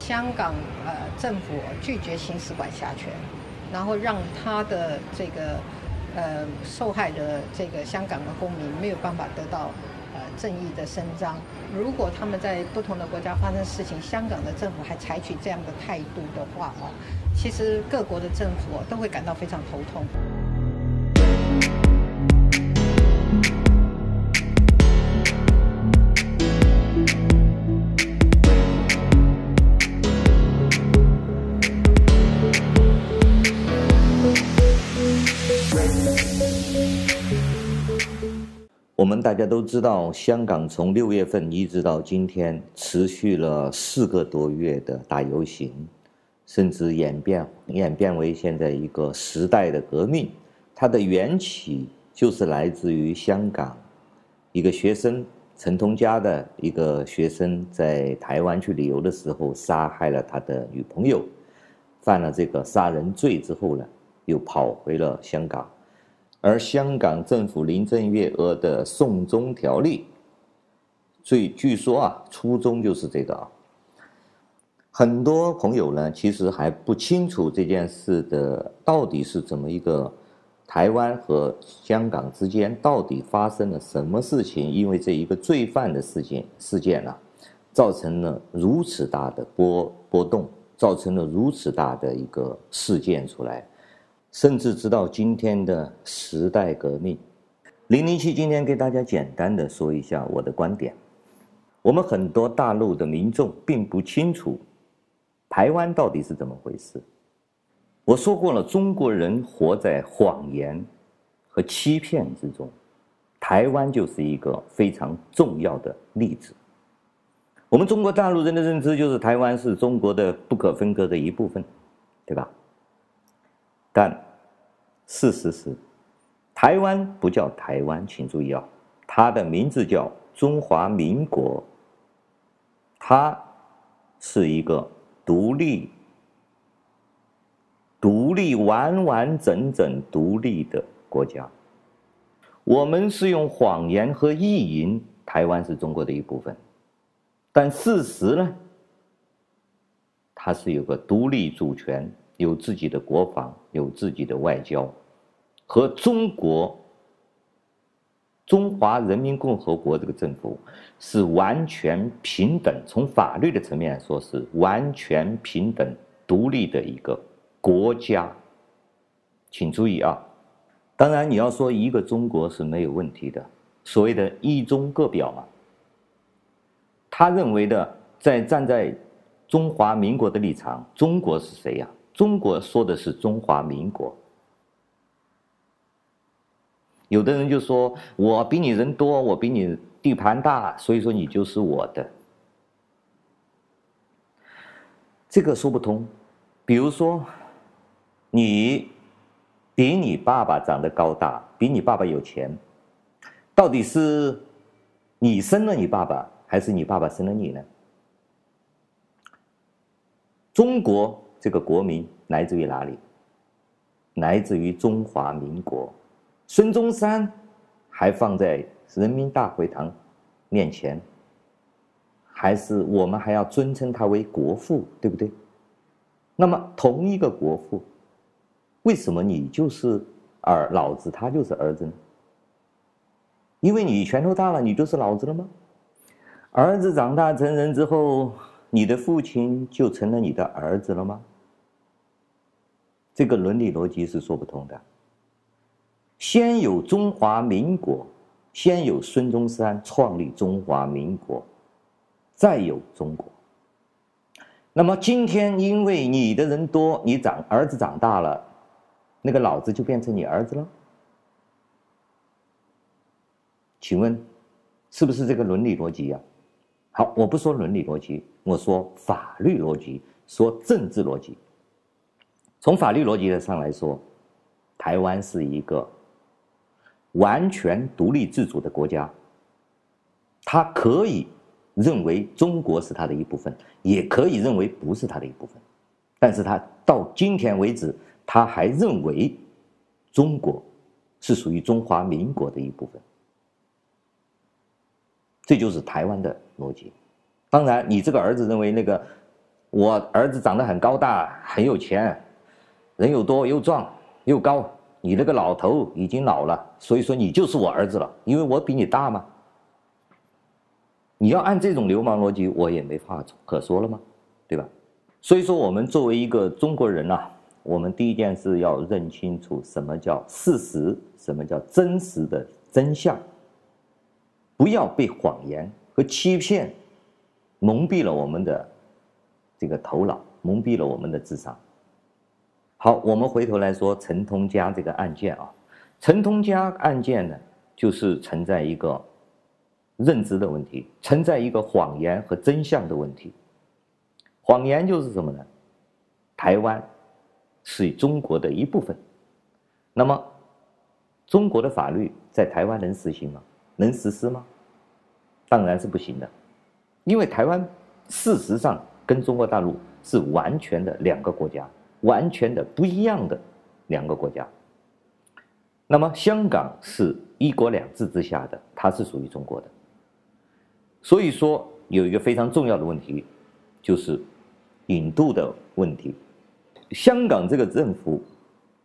香港呃政府拒绝行使管辖权，然后让他的这个呃受害的这个香港的公民没有办法得到呃正义的伸张。如果他们在不同的国家发生事情，香港的政府还采取这样的态度的话哦，其实各国的政府都会感到非常头痛。我们大家都知道，香港从六月份一直到今天，持续了四个多月的大游行，甚至演变演变为现在一个时代的革命。它的缘起就是来自于香港一个学生陈同佳的一个学生在台湾去旅游的时候，杀害了他的女朋友，犯了这个杀人罪之后呢，又跑回了香港。而香港政府林郑月娥的送中条例，最据说啊，初衷就是这个啊。很多朋友呢，其实还不清楚这件事的到底是怎么一个，台湾和香港之间到底发生了什么事情？因为这一个罪犯的事件事件啊，造成了如此大的波波动，造成了如此大的一个事件出来。甚至直到今天的时代革命，零零七今天给大家简单的说一下我的观点。我们很多大陆的民众并不清楚台湾到底是怎么回事。我说过了，中国人活在谎言和欺骗之中，台湾就是一个非常重要的例子。我们中国大陆人的认知就是台湾是中国的不可分割的一部分，对吧？但事实是，台湾不叫台湾，请注意啊，它的名字叫中华民国。它是一个独立、独立完完整整独立的国家。我们是用谎言和意淫，台湾是中国的一部分，但事实呢，它是有个独立主权。有自己的国防，有自己的外交，和中国中华人民共和国这个政府是完全平等，从法律的层面来说是完全平等独立的一个国家。请注意啊，当然你要说一个中国是没有问题的，所谓的一中各表嘛。他认为的，在站在中华民国的立场，中国是谁呀？中国说的是中华民国，有的人就说我比你人多，我比你地盘大，所以说你就是我的。这个说不通。比如说，你比你爸爸长得高大，比你爸爸有钱，到底是你生了你爸爸，还是你爸爸生了你呢？中国。这个国民来自于哪里？来自于中华民国。孙中山还放在人民大会堂面前，还是我们还要尊称他为国父，对不对？那么同一个国父，为什么你就是儿老子，他就是儿子呢？因为你拳头大了，你就是老子了吗？儿子长大成人之后，你的父亲就成了你的儿子了吗？这个伦理逻辑是说不通的。先有中华民国，先有孙中山创立中华民国，再有中国。那么今天因为你的人多，你长儿子长大了，那个老子就变成你儿子了？请问，是不是这个伦理逻辑呀？好，我不说伦理逻辑，我说法律逻辑，说政治逻辑。从法律逻辑上来说，台湾是一个完全独立自主的国家。他可以认为中国是他的一部分，也可以认为不是他的一部分。但是他到今天为止，他还认为中国是属于中华民国的一部分。这就是台湾的逻辑。当然，你这个儿子认为那个我儿子长得很高大，很有钱，人又多又壮又高。你那个老头已经老了，所以说你就是我儿子了，因为我比你大嘛。你要按这种流氓逻辑，我也没话可说了吗？对吧？所以说，我们作为一个中国人啊，我们第一件事要认清楚什么叫事实，什么叫真实的真相，不要被谎言和欺骗蒙蔽了我们的这个头脑，蒙蔽了我们的智商。好，我们回头来说陈同佳这个案件啊，陈同佳案件呢，就是存在一个认知的问题，存在一个谎言和真相的问题。谎言就是什么呢？台湾是中国的一部分，那么中国的法律在台湾能实行吗？能实施吗？当然是不行的，因为台湾事实上跟中国大陆是完全的两个国家。完全的不一样的两个国家。那么香港是一国两制之下的，它是属于中国的。所以说有一个非常重要的问题，就是引渡的问题。香港这个政府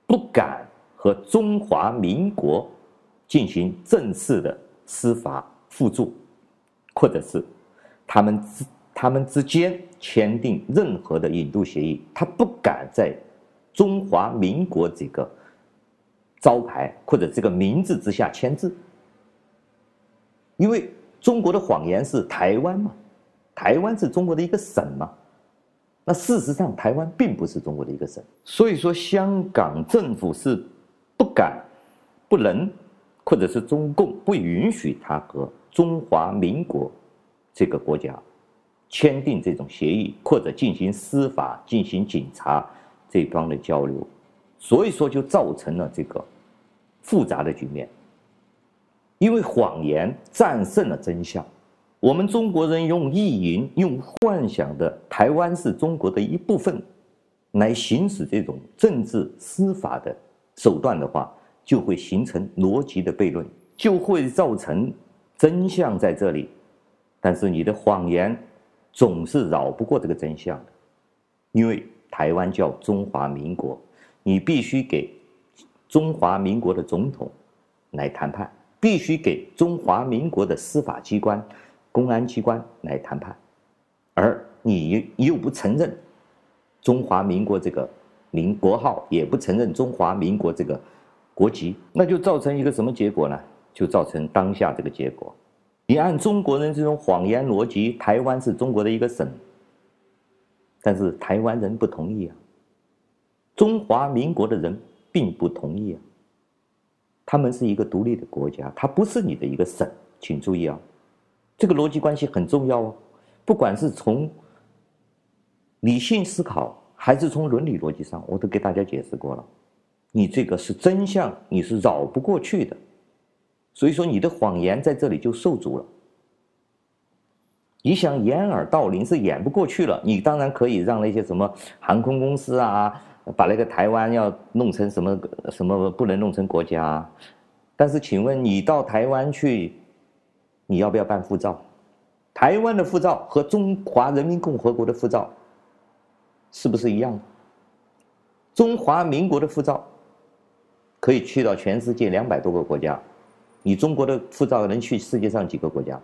不敢和中华民国进行正式的司法互助，或者是他们之。他们之间签订任何的引渡协议，他不敢在中华民国这个招牌或者这个名字之下签字，因为中国的谎言是台湾嘛，台湾是中国的一个省嘛，那事实上台湾并不是中国的一个省，所以说香港政府是不敢、不能，或者是中共不允许他和中华民国这个国家。签订这种协议，或者进行司法、进行警察这方的交流，所以说就造成了这个复杂的局面。因为谎言战胜了真相，我们中国人用意淫、用幻想的台湾是中国的一部分，来行使这种政治司法的手段的话，就会形成逻辑的悖论，就会造成真相在这里，但是你的谎言。总是绕不过这个真相的，因为台湾叫中华民国，你必须给中华民国的总统来谈判，必须给中华民国的司法机关、公安机关来谈判，而你又不承认中华民国这个民国号，也不承认中华民国这个国籍，那就造成一个什么结果呢？就造成当下这个结果。你按中国人这种谎言逻辑，台湾是中国的一个省，但是台湾人不同意啊，中华民国的人并不同意啊，他们是一个独立的国家，它不是你的一个省，请注意啊，这个逻辑关系很重要哦，不管是从理性思考还是从伦理逻辑上，我都给大家解释过了，你这个是真相，你是绕不过去的。所以说你的谎言在这里就受阻了。你想掩耳盗铃是掩不过去了，你当然可以让那些什么航空公司啊，把那个台湾要弄成什么什么不能弄成国家。但是请问你到台湾去，你要不要办护照？台湾的护照和中华人民共和国的护照是不是一样？中华民国的护照可以去到全世界两百多个国家。你中国的护照能去世界上几个国家？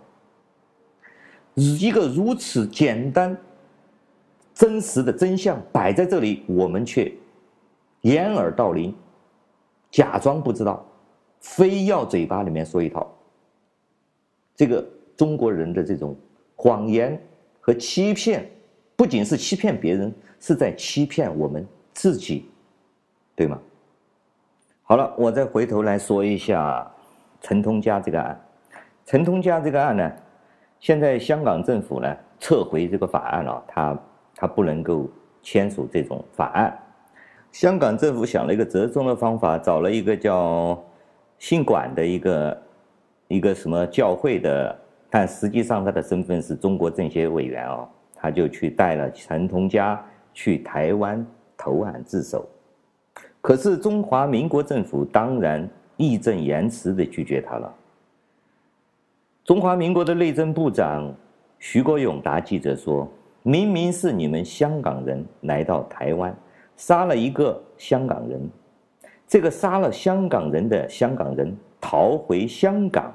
一个如此简单、真实的真相摆在这里，我们却掩耳盗铃，假装不知道，非要嘴巴里面说一套。这个中国人的这种谎言和欺骗，不仅是欺骗别人，是在欺骗我们自己，对吗？好了，我再回头来说一下。陈同佳这个案，陈同佳这个案呢，现在香港政府呢撤回这个法案了，他他不能够签署这种法案。香港政府想了一个折中的方法，找了一个叫信管的一个一个什么教会的，但实际上他的身份是中国政协委员哦，他就去带了陈同佳去台湾投案自首。可是中华民国政府当然。义正言辞的拒绝他了。中华民国的内政部长徐国勇答记者说：“明明是你们香港人来到台湾，杀了一个香港人，这个杀了香港人的香港人逃回香港，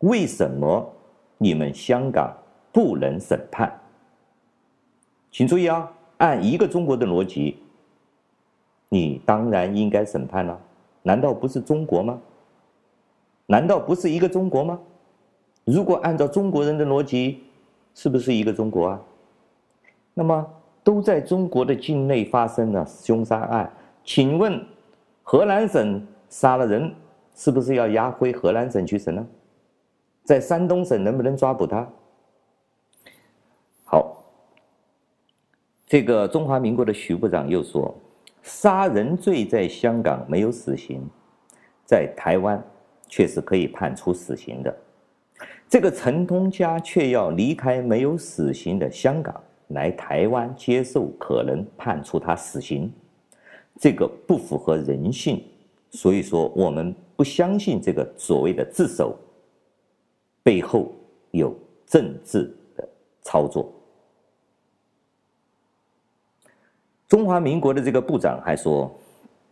为什么你们香港不能审判？请注意啊，按一个中国的逻辑，你当然应该审判了，难道不是中国吗？难道不是一个中国吗？如果按照中国人的逻辑，是不是一个中国啊？那么都在中国的境内发生了凶杀案，请问河南省杀了人，是不是要押回河南省去审呢？在山东省能不能抓捕他？好，这个中华民国的徐部长又说，杀人罪在香港没有死刑，在台湾却是可以判处死刑的。这个陈通家却要离开没有死刑的香港。来台湾接受可能判处他死刑，这个不符合人性，所以说我们不相信这个所谓的自首背后有政治的操作。中华民国的这个部长还说，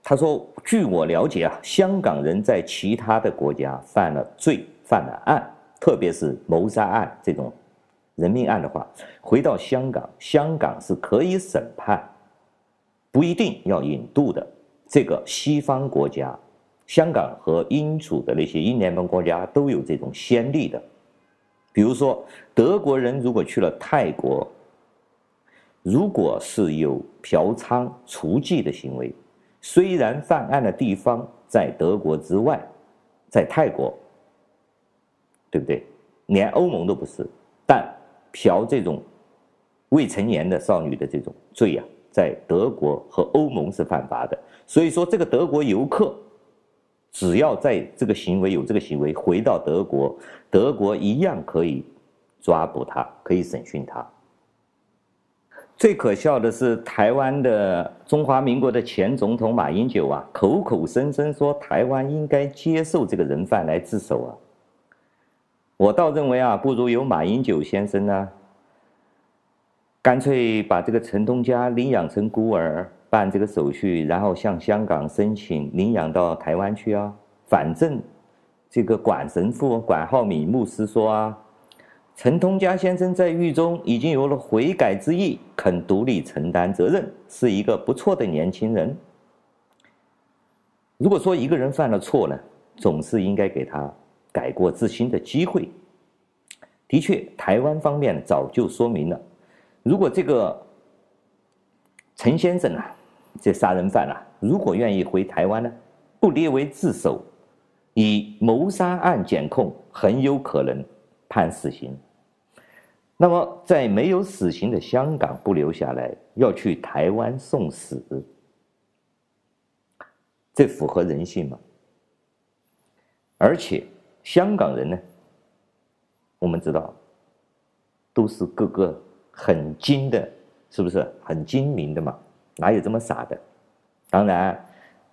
他说据我了解啊，香港人在其他的国家犯了罪、犯了案，特别是谋杀案这种。人命案的话，回到香港，香港是可以审判，不一定要引渡的。这个西方国家，香港和英属的那些英联邦国家都有这种先例的。比如说，德国人如果去了泰国，如果是有嫖娼、雏妓的行为，虽然犯案的地方在德国之外，在泰国，对不对？连欧盟都不是，但。嫖这种未成年的少女的这种罪、啊，在德国和欧盟是犯法的。所以说，这个德国游客只要在这个行为有这个行为，回到德国，德国一样可以抓捕他，可以审讯他。最可笑的是，台湾的中华民国的前总统马英九啊，口口声声说台湾应该接受这个人犯来自首啊。我倒认为啊，不如由马英九先生呢，干脆把这个陈东家领养成孤儿，办这个手续，然后向香港申请领养到台湾去啊。反正这个管神父管浩敏牧师说啊，陈通家先生在狱中已经有了悔改之意，肯独立承担责任，是一个不错的年轻人。如果说一个人犯了错呢，总是应该给他。改过自新的机会，的确，台湾方面早就说明了，如果这个陈先生啊，这杀人犯啊，如果愿意回台湾呢，不列为自首，以谋杀案检控，很有可能判死刑。那么，在没有死刑的香港不留下来，要去台湾送死，这符合人性吗？而且。香港人呢，我们知道，都是个个很精的，是不是很精明的嘛？哪有这么傻的？当然，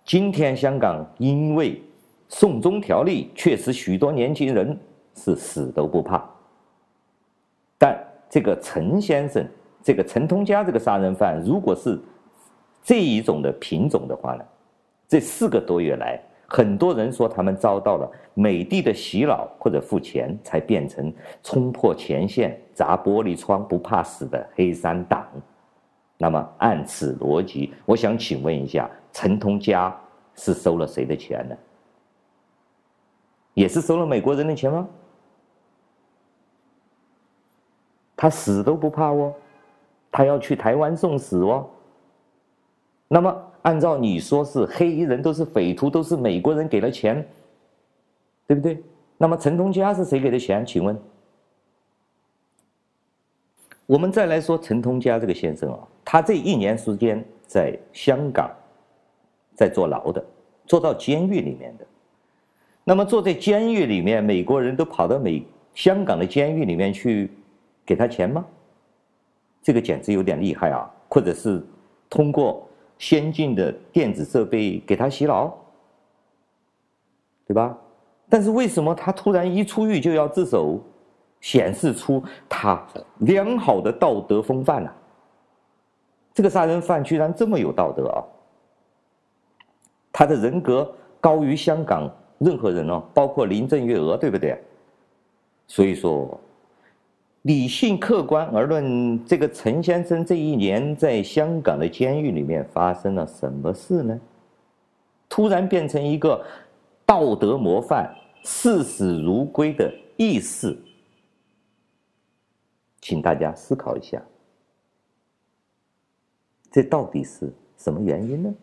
今天香港因为送中条例，确实许多年轻人是死都不怕。这个陈先生，这个陈通家这个杀人犯，如果是这一种的品种的话呢，这四个多月来。很多人说他们遭到了美帝的洗脑或者付钱，才变成冲破前线、砸玻璃窗不怕死的黑山党。那么按此逻辑，我想请问一下，陈通家是收了谁的钱呢？也是收了美国人的钱吗？他死都不怕哦，他要去台湾送死哦。那么。按照你说是黑衣人都是匪徒，都是美国人给了钱，对不对？那么陈通佳是谁给的钱？请问，我们再来说陈通佳这个先生啊，他这一年时间在香港，在坐牢的，坐到监狱里面的。那么坐在监狱里面，美国人都跑到美香港的监狱里面去给他钱吗？这个简直有点厉害啊！或者是通过。先进的电子设备给他洗脑，对吧？但是为什么他突然一出狱就要自首？显示出他良好的道德风范啊。这个杀人犯居然这么有道德啊！他的人格高于香港任何人哦，包括林郑月娥，对不对？所以说，理性客观而论，这个陈先生这一年在香港的监狱里面发生了什么事呢？突然变成一个道德模范、视死如归的义士，请大家思考一下，这到底是什么原因呢？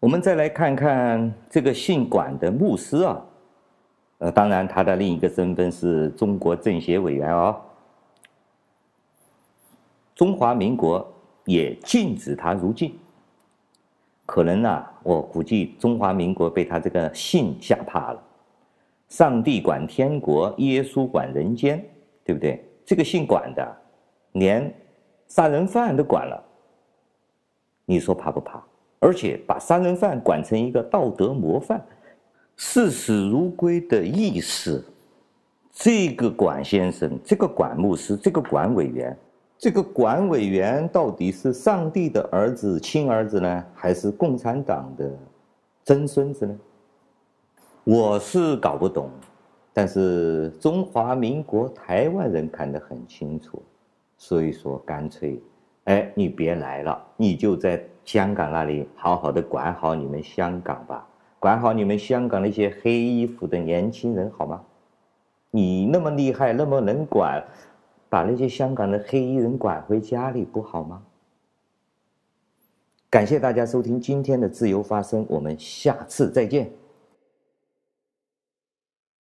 我们再来看看这个姓管的牧师啊，呃，当然他的另一个身份是中国政协委员哦。中华民国也禁止他入境，可能啊，我估计中华民国被他这个姓吓怕了。上帝管天国，耶稣管人间，对不对？这个姓管的，连杀人犯都管了，你说怕不怕？而且把杀人犯管成一个道德模范、视死如归的意思，这个管先生、这个管牧师、这个管委员、这个管委员到底是上帝的儿子、亲儿子呢，还是共产党的曾孙子呢？我是搞不懂，但是中华民国台湾人看得很清楚，所以说干脆。哎，你别来了，你就在香港那里好好的管好你们香港吧，管好你们香港那些黑衣服的年轻人好吗？你那么厉害，那么能管，把那些香港的黑衣人管回家里不好吗？感谢大家收听今天的自由发声，我们下次再见。